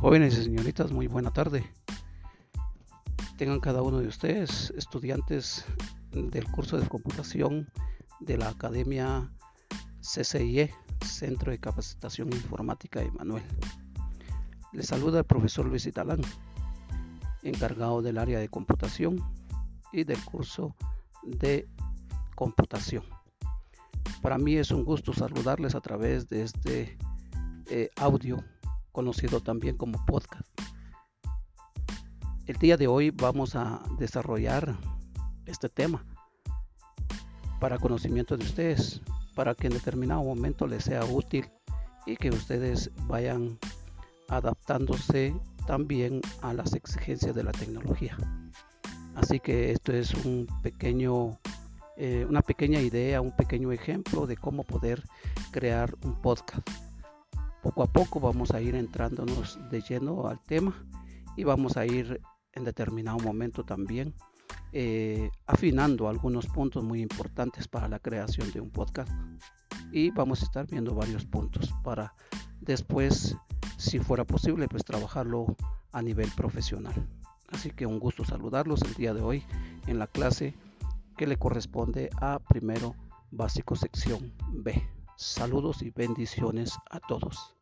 Jóvenes y señoritas, muy buena tarde. Tengan cada uno de ustedes estudiantes del curso de computación de la Academia CCIE, Centro de Capacitación Informática Emanuel. Les saluda el profesor Luis Italán, encargado del área de computación y del curso de computación. Para mí es un gusto saludarles a través de este eh, audio conocido también como podcast. El día de hoy vamos a desarrollar este tema para conocimiento de ustedes, para que en determinado momento les sea útil y que ustedes vayan adaptándose también a las exigencias de la tecnología. Así que esto es un pequeño, eh, una pequeña idea, un pequeño ejemplo de cómo poder crear un podcast. Poco a poco vamos a ir entrándonos de lleno al tema y vamos a ir en determinado momento también eh, afinando algunos puntos muy importantes para la creación de un podcast. Y vamos a estar viendo varios puntos para después si fuera posible pues trabajarlo a nivel profesional. Así que un gusto saludarlos el día de hoy en la clase que le corresponde a primero básico sección B Saludos y bendiciones a todos.